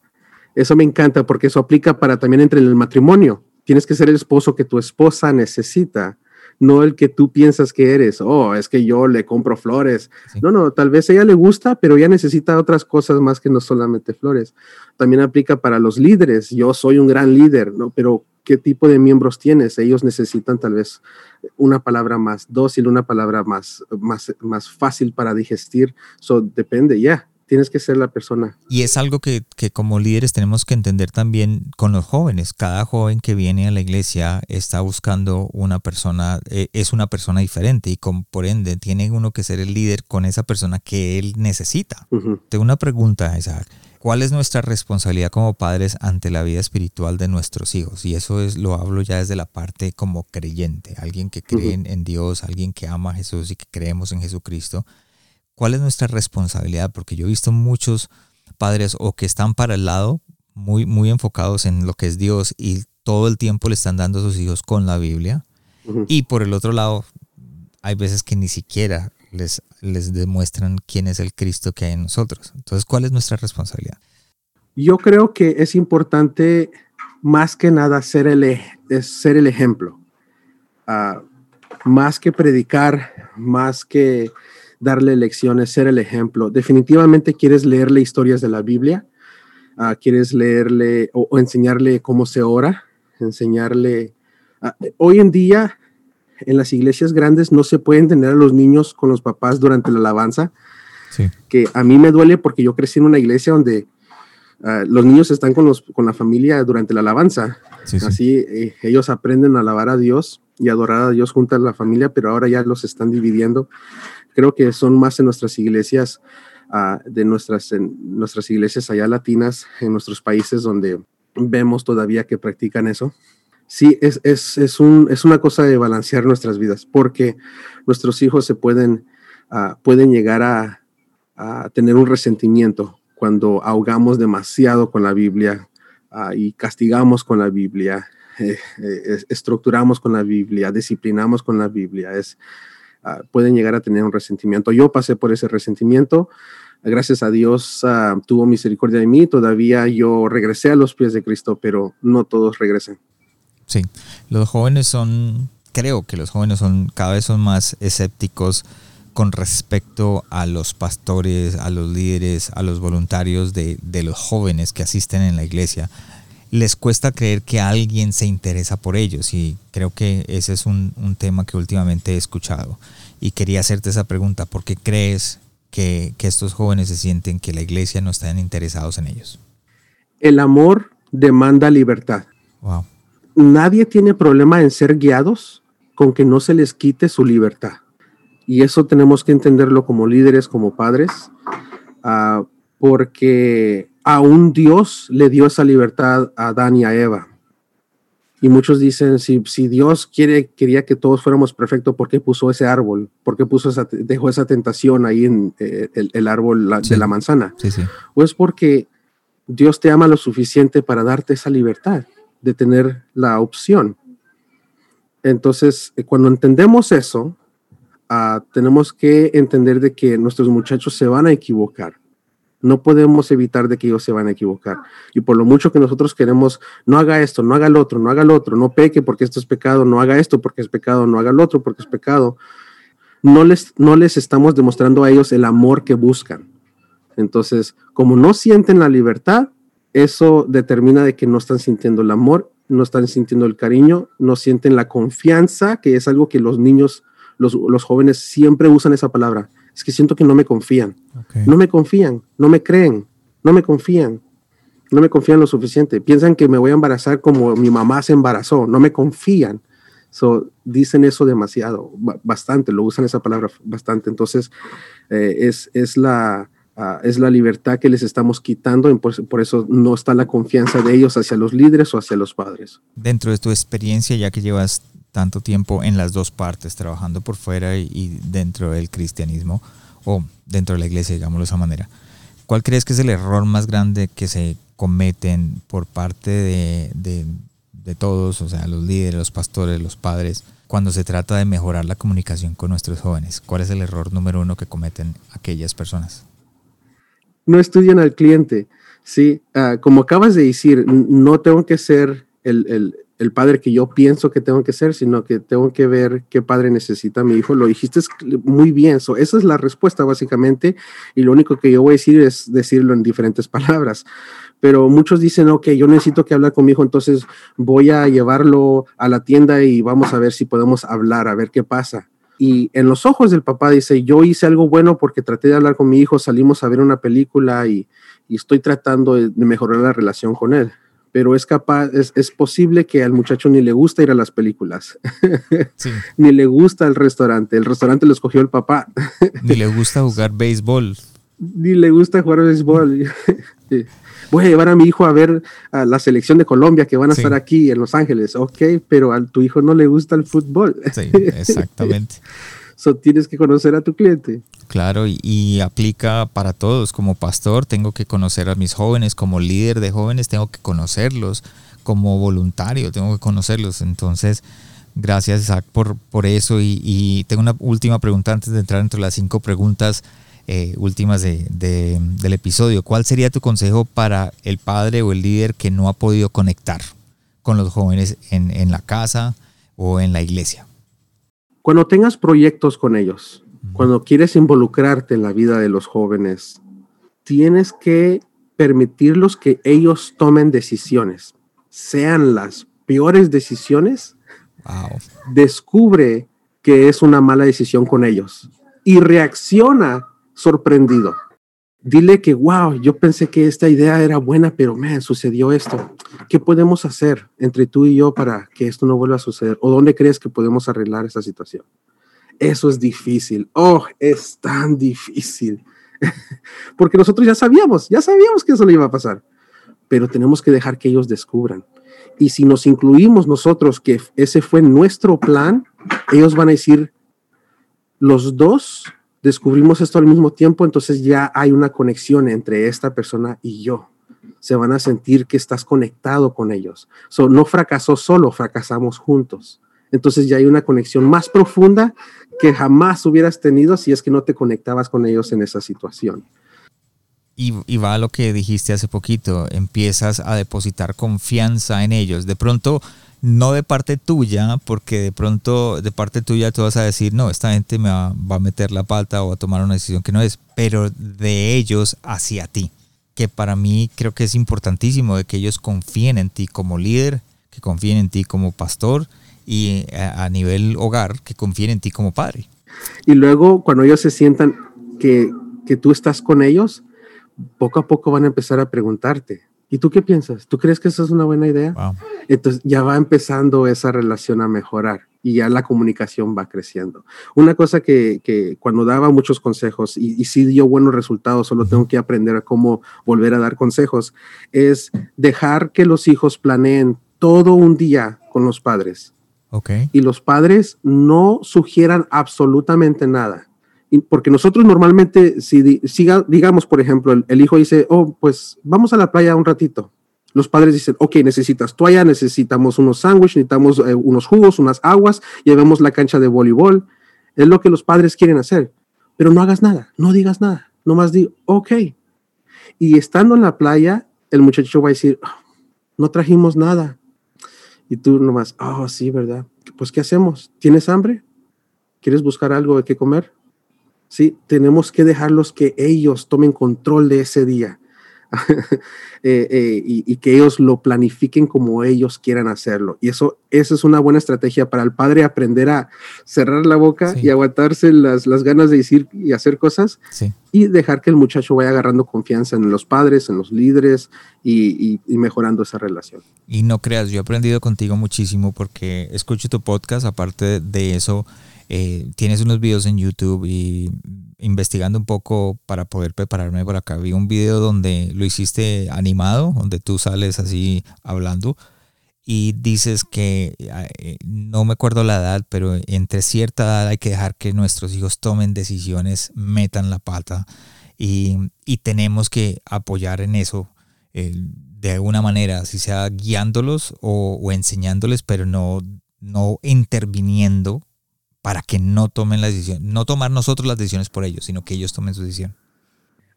Eso me encanta porque eso aplica para también entre el matrimonio. Tienes que ser el esposo que tu esposa necesita no el que tú piensas que eres, oh, es que yo le compro flores. No, no, tal vez a ella le gusta, pero ella necesita otras cosas más que no solamente flores. También aplica para los líderes. Yo soy un gran líder, ¿no? Pero ¿qué tipo de miembros tienes? Ellos necesitan tal vez una palabra más dócil, una palabra más, más, más fácil para digestir. Eso depende, ya tienes que ser la persona. Y es algo que, como líderes tenemos que entender también con los jóvenes. Cada joven que viene a la iglesia está buscando una persona, eh, es una persona diferente y con, por ende tiene uno que ser el líder con esa persona que él necesita. Tengo una pregunta, Isaac. ¿Cuál es nuestra responsabilidad como padres ante la vida espiritual de nuestros hijos? Y eso es, lo hablo ya desde la parte como creyente, alguien que cree en Dios, alguien que ama a Jesús y que creemos en Jesucristo ¿Cuál es nuestra responsabilidad? Porque yo he visto muchos padres o que están para el lado, muy, muy enfocados en lo que es Dios y todo el tiempo le están dando a sus hijos con la Biblia. Y por el otro lado, hay veces que ni siquiera les, les demuestran quién es el Cristo que hay en nosotros. Entonces, ¿cuál es nuestra responsabilidad? Yo creo que es importante más que nada ser el, ser el ejemplo. Ah, más que predicar, más que darle lecciones, ser el ejemplo. Definitivamente quieres leerle historias de la Biblia, ah, quieres leerle o, enseñarle cómo se ora, enseñarle... Ah, hoy en día en las iglesias grandes no se pueden tener a los niños con los papás durante la alabanza, que a mí me duele porque yo crecí en una iglesia donde ah, los niños están con, los, con la familia durante la alabanza. Así eh, ellos aprenden a alabar a Dios y adorar a Dios junto a la familia, pero ahora ya los están dividiendo creo que son más en nuestras iglesias, ah, de nuestras, nuestras iglesias allá latinas, en nuestros países donde vemos todavía que practican eso. Sí, es, es, es, un, es una cosa de balancear nuestras vidas, porque nuestros hijos se pueden, uh, pueden llegar a, a, tener un resentimiento cuando ahogamos demasiado con la Biblia uh, y castigamos con la Biblia, eh, eh, estructuramos con la Biblia, disciplinamos con la Biblia. Es, Ah, pueden llegar a tener un resentimiento. Yo pasé por ese resentimiento. Gracias a Dios ah, tuvo misericordia de mí. Todavía yo regresé a los pies de Cristo, pero no todos regresan. Sí, los jóvenes son, creo que los jóvenes son cada vez son más escépticos con respecto a los pastores, a los líderes, a los voluntarios de, de los jóvenes que asisten en la iglesia les cuesta creer que alguien se interesa por ellos y creo que ese es un, tema que últimamente he escuchado y quería hacerte esa pregunta, ¿por qué crees que, estos jóvenes se sienten que la iglesia no están interesados en ellos? El amor demanda libertad. Nadie tiene problema en ser guiados con que no se les quite su libertad. Y eso tenemos que entenderlo como líderes, como padres, ah, porque a un Dios le dio esa libertad a Adán y a Eva. Y muchos dicen, si, si Dios quiere, quería que todos fuéramos perfectos, ¿por qué puso ese árbol? ¿Por qué puso esa, dejó esa tentación ahí en eh, el, árbol de la manzana? Sí, sí. Pues porque Dios te ama lo suficiente para darte esa libertad de tener la opción. Entonces, eh, cuando entendemos eso, ah, tenemos que entender de que nuestros muchachos se van a equivocar no podemos evitar de que ellos se van a equivocar. Y por lo mucho que nosotros queremos, no haga esto, no haga el otro, no haga el otro, no peque porque esto es pecado, no haga esto porque es pecado, no haga el otro porque es pecado. No les, no les estamos demostrando a ellos el amor que buscan. Entonces, como no sienten la libertad, eso determina de que no están sintiendo el amor, no están sintiendo el cariño, no sienten la confianza, que es algo que los niños, los, los jóvenes siempre usan esa palabra es que siento que no me confían. No me confían, no me creen, no me confían, no me confían lo suficiente. Piensan que me voy a embarazar como mi mamá se embarazó, no me confían. So, dicen eso demasiado, bastante, lo usan esa palabra bastante. Entonces, eh, es, es, la, ah, es la libertad que les estamos quitando, y por, eso no está la confianza de ellos hacia los líderes o hacia los padres. Dentro de tu experiencia, ya que llevas tanto tiempo en las dos partes, trabajando por fuera y, dentro del cristianismo o dentro de la iglesia, digámoslo de esa manera. ¿Cuál crees que es el error más grande que se cometen por parte de, de todos, o sea, los líderes, los pastores, los padres, cuando se trata de mejorar la comunicación con nuestros jóvenes? ¿Cuál es el error número uno que cometen aquellas personas? No estudian al cliente. Sí, ah, como acabas de decir, no tengo que ser el, el, padre que yo pienso que tengo que ser, sino que tengo que ver qué padre necesita mi hijo. Lo dijiste muy bien. esa es la respuesta básicamente. Y lo único que yo voy a decir es decirlo en diferentes palabras pero muchos dicen, ok, yo necesito que hablar con mi hijo, entonces voy a llevarlo a la tienda y vamos a ver si podemos hablar, a ver qué pasa. Y en los ojos del papá dice, yo hice algo bueno porque traté de hablar con mi hijo, salimos a ver una película y, estoy tratando de, mejorar la relación con él. Pero es capaz, es, posible que al muchacho ni le gusta ir a las películas, ni le gusta el restaurante. El restaurante lo escogió el papá. ni le gusta jugar béisbol. Ni le gusta jugar béisbol. voy a llevar a mi hijo a ver a la selección de Colombia que van a estar aquí en Los Ángeles. Ok, pero a tu hijo no le gusta el fútbol. Sí, exactamente. So, tienes que conocer a tu cliente. Claro, y, aplica para todos. Como pastor, tengo que conocer a mis jóvenes. Como líder de jóvenes, tengo que conocerlos. Como voluntario, tengo que conocerlos. Entonces, gracias, Isaac, por, por eso. Y, y tengo una última pregunta antes de entrar entre las cinco preguntas eh, últimas de, del episodio. ¿Cuál sería tu consejo para el padre o el líder que no ha podido conectar con los jóvenes en, en la casa o en la iglesia? Cuando tengas proyectos con ellos, cuando quieres involucrarte en la vida de los jóvenes, tienes que permitirlos que ellos tomen decisiones, sean las peores decisiones. Descubre que es una mala decisión con ellos y reacciona sorprendido. Dile que, wow, yo pensé que esta idea era buena, pero me sucedió esto. ¿Qué podemos hacer entre tú y yo para que esto no vuelva a suceder? ¿O dónde crees que podemos arreglar esta situación? Eso es difícil. Oh, es tan difícil. Porque nosotros ya sabíamos, ya sabíamos que eso le iba a pasar. Pero tenemos que dejar que ellos descubran. Y si nos incluimos nosotros, que ese fue nuestro plan, ellos van a decir, los dos descubrimos esto al mismo tiempo, entonces ya hay una conexión entre esta persona y yo. Se van a sentir que estás conectado con ellos. So, no fracasó solo, fracasamos juntos. Entonces ya hay una conexión más profunda que jamás hubieras tenido si es que no te conectabas con ellos en esa situación. Y, y, va a lo que dijiste hace poquito, empiezas a depositar confianza en ellos. De pronto no de parte tuya, porque de pronto de parte tuya tú vas a decir, no, esta gente me va, a meter la pata o va a tomar una decisión que no es, pero de ellos hacia ti, que para mí creo que es importantísimo de que ellos confíen en ti como líder, que confíen en ti como pastor y a, nivel hogar, que confíen en ti como padre. Y luego cuando ellos se sientan que, que tú estás con ellos, poco a poco van a empezar a preguntarte, ¿Y tú qué piensas? ¿Tú crees que esa es una buena idea? Entonces ya va empezando esa relación a mejorar y ya la comunicación va creciendo. Una cosa que, que cuando daba muchos consejos y, y, sí dio buenos resultados, solo tengo que aprender a cómo volver a dar consejos, es dejar que los hijos planeen todo un día con los padres. Okay. Y los padres no sugieran absolutamente nada porque nosotros normalmente, si digamos, por ejemplo, el, hijo dice, oh, pues vamos a la playa un ratito. Los padres dicen, ok, necesitas toalla, necesitamos unos sándwiches, necesitamos eh, unos jugos, unas aguas, llevemos la cancha de voleibol. Es lo que los padres quieren hacer. Pero no hagas nada, no digas nada. Nomás di, ok. Y estando en la playa, el muchacho va a decir, ah, no trajimos nada. Y tú nomás, oh, sí, ¿verdad? Pues, ¿qué hacemos? ¿Tienes hambre? ¿Quieres buscar algo de qué comer? ¿Sí? Tenemos que dejarlos que ellos tomen control de ese día eh, eh, y, que ellos lo planifiquen como ellos quieran hacerlo. Y eso, eso es una buena estrategia para el padre aprender a cerrar la boca y aguantarse las, las, ganas de decir y hacer cosas y dejar que el muchacho vaya agarrando confianza en los padres, en los líderes y, y mejorando esa relación. Y no creas, yo he aprendido contigo muchísimo porque escucho tu podcast, aparte de eso eh, tienes unos videos en YouTube y investigando un poco para poder prepararme por acá, vi un video donde lo hiciste animado, donde tú sales así hablando y dices que eh, no me acuerdo la edad, pero entre cierta edad hay que dejar que nuestros hijos tomen decisiones, metan la pata y, y tenemos que apoyar en eso eh, de alguna manera, si sea guiándolos o, enseñándoles, pero no, no interviniendo para que no tomen la decisión, no tomar nosotros las decisiones por ellos, sino que ellos tomen su decisión.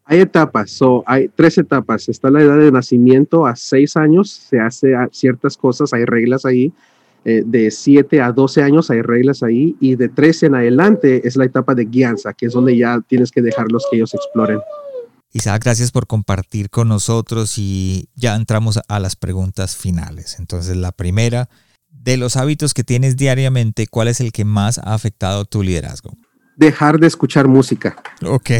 Hay etapas, so, hay tres etapas. Está la edad de nacimiento a seis años, se hace ciertas cosas, hay reglas ahí. Eh, de 7 a 12 años hay reglas ahí y de 13 en adelante es la etapa de guianza, que es donde ya tienes que dejarlos que ellos exploren. Isaac, gracias por compartir con nosotros y ya entramos a las preguntas finales. Entonces, la primera, de los hábitos que tienes diariamente, ¿cuál es el que más ha afectado tu liderazgo? Dejar de escuchar música. Ok.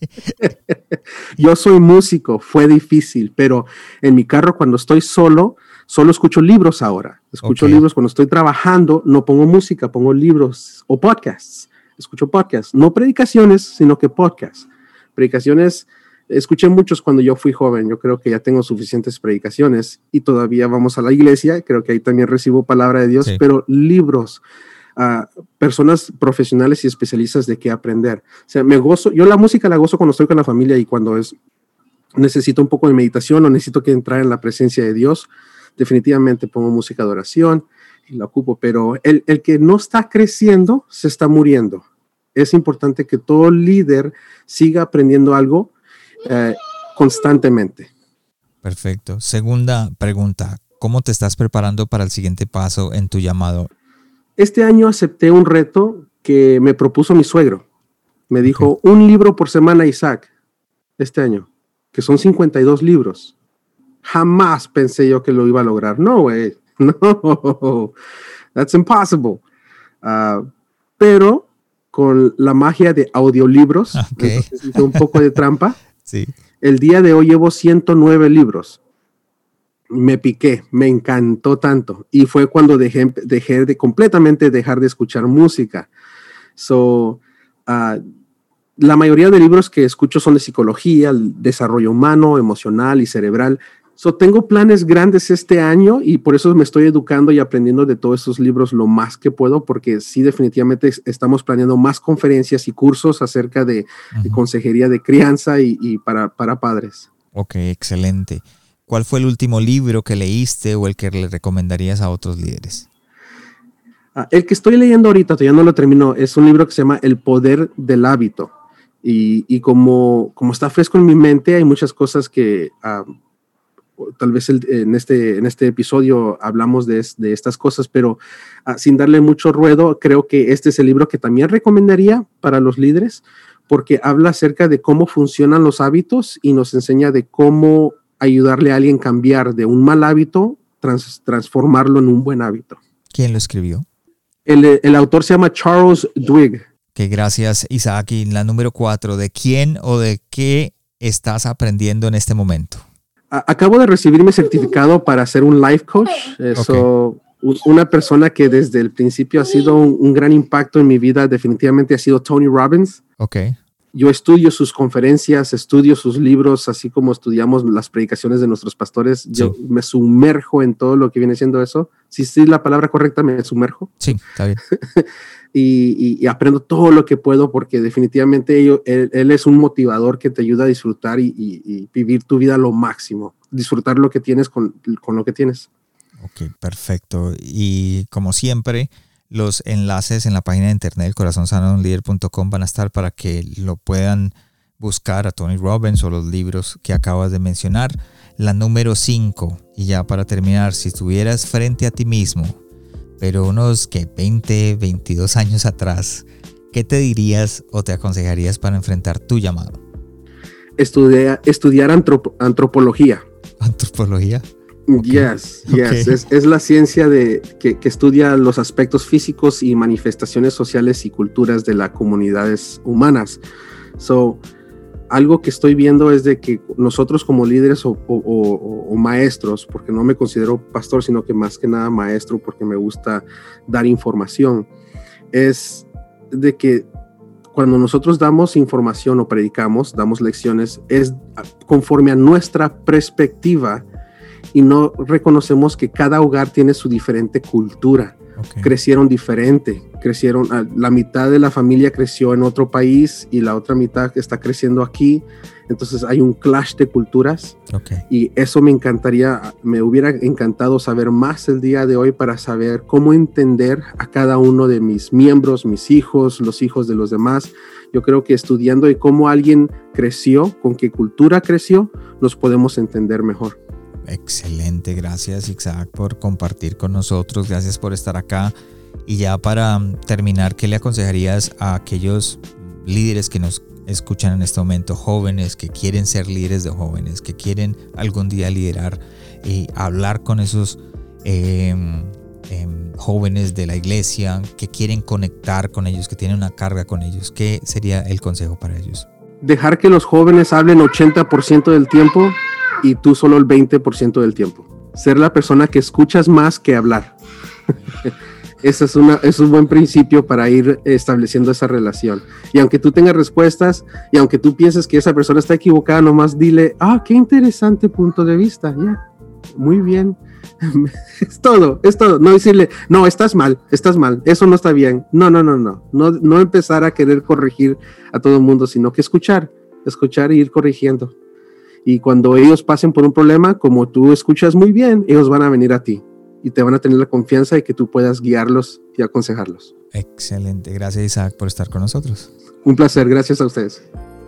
Yo soy músico, fue difícil, pero en mi carro cuando estoy solo, solo escucho libros ahora. Escucho libros cuando estoy trabajando, no pongo música, pongo libros o podcasts. Escucho podcasts, no predicaciones, sino que podcasts. Predicaciones escuché muchos cuando yo fui joven, yo creo que ya tengo suficientes predicaciones y todavía vamos a la iglesia, creo que ahí también recibo palabra de Dios, pero libros, uh, personas profesionales y especialistas de qué aprender. O sea, me gozo, yo la música la gozo cuando estoy con la familia y cuando es, necesito un poco de meditación o necesito que entrar en la presencia de Dios, definitivamente pongo música de oración y la ocupo, pero el, el que no está creciendo se está muriendo. Es importante que todo líder siga aprendiendo algo eh, constantemente. Perfecto. Segunda pregunta, ¿cómo te estás preparando para el siguiente paso en tu llamado? Este año acepté un reto que me propuso mi suegro. Me dijo, un libro por semana, Isaac, este año, que son 52 libros. Jamás pensé yo que lo iba a lograr. No, güey, no, that's impossible. Ah, pero con la magia de audiolibros, un poco de trampa. El día de hoy llevo 109 libros. Me piqué, me encantó tanto. Y fue cuando dejé, dejé de completamente dejar de escuchar música. So, ah, la mayoría de libros que escucho son de psicología, desarrollo humano, emocional y cerebral. So, tengo planes grandes este año y por eso me estoy educando y aprendiendo de todos esos libros lo más que puedo, porque sí, definitivamente estamos planeando más conferencias y cursos acerca de, consejería de crianza y, para, para padres. Ok, excelente. ¿Cuál fue el último libro que leíste o el que le recomendarías a otros líderes? Ah, el que estoy leyendo ahorita, todavía no lo termino, es un libro que se llama El Poder del Hábito. Y, como, como está fresco en mi mente, hay muchas cosas que... Ah, tal vez en, este, en este episodio hablamos de, estas cosas, pero ah, sin darle mucho ruedo, creo que este es el libro que también recomendaría para los líderes, porque habla acerca de cómo funcionan los hábitos y nos enseña de cómo ayudarle a alguien a cambiar de un mal hábito, transformarlo en un buen hábito. ¿Quién lo escribió? El, el autor se llama Charles Duhigg. Que gracias, Isaac. Y la número cuatro, ¿de quién o de qué estás aprendiendo en este momento? Acabo de recibir mi certificado para ser un life coach. Eso, una persona que desde el principio ha sido un, gran impacto en mi vida, definitivamente ha sido Tony Robbins. Ok. Yo estudio sus conferencias, estudio sus libros, así como estudiamos las predicaciones de nuestros pastores. Yo me sumerjo en todo lo que viene siendo eso. Si sí, la palabra correcta, me sumerjo. Sí, está bien. y, aprendo todo lo que puedo porque definitivamente él, es un motivador que te ayuda a disfrutar y, vivir tu vida lo máximo, disfrutar lo que tienes con, lo que tienes. Ok, perfecto. Y como siempre, los enlaces en la página de internet corazonsanounlider.com van a estar para que lo puedan buscar a Tony Robbins o los libros que acabas de mencionar. La número 5, y ya para terminar, si estuvieras frente a ti mismo pero unos que 20, 22 años atrás, ¿qué te dirías o te aconsejarías para enfrentar tu llamado? estudiar antropología. ¿Antropología? Yes, yes. Es, la ciencia de, que, que, estudia los aspectos físicos y manifestaciones sociales y culturas de las comunidades humanas. So, algo que estoy viendo es de que nosotros como líderes o, maestros, porque no me considero pastor, sino que más que nada maestro, porque me gusta dar información, es de que cuando nosotros damos información o predicamos, damos lecciones, es conforme a nuestra perspectiva y no reconocemos que cada hogar tiene su diferente cultura. Crecieron diferente, crecieron, ah, la mitad de la familia creció en otro país y la otra mitad está creciendo aquí, entonces hay un clash de culturas y eso me encantaría, me hubiera encantado saber más el día de hoy para saber cómo entender a cada uno de mis miembros, mis hijos, los hijos de los demás. Yo creo que estudiando y cómo alguien creció, con qué cultura creció, nos podemos entender mejor. Excelente, gracias Isaac por compartir con nosotros, gracias por estar acá. Y ya para mm, terminar, ¿qué le aconsejarías a aquellos líderes que nos escuchan en este momento, jóvenes que quieren ser líderes de jóvenes, que quieren algún día liderar y hablar con esos em, em, jóvenes de la iglesia, que quieren conectar con ellos, que tienen una carga con ellos? ¿Qué sería el consejo para ellos? Dejar que los jóvenes hablen 80% del tiempo y tú solo el 20% del tiempo. Ser la persona que escuchas más que hablar. Ese es, una, es un buen principio para ir estableciendo esa relación. Y aunque tú tengas respuestas y aunque tú pienses que esa persona está equivocada, nomás dile, ah, qué interesante punto de vista. Ya, muy bien. es todo, es todo. No decirle, no, estás mal, estás mal, eso no está bien. No, no, no, no. No, no empezar a querer corregir a todo el mundo, sino que escuchar, escuchar y ir corrigiendo. Y cuando ellos pasen por un problema, como tú escuchas muy bien, ellos van a venir a ti y te van a tener la confianza de que tú puedas guiarlos y aconsejarlos. Excelente. Gracias Isaac por estar con nosotros. Un placer. Gracias a ustedes.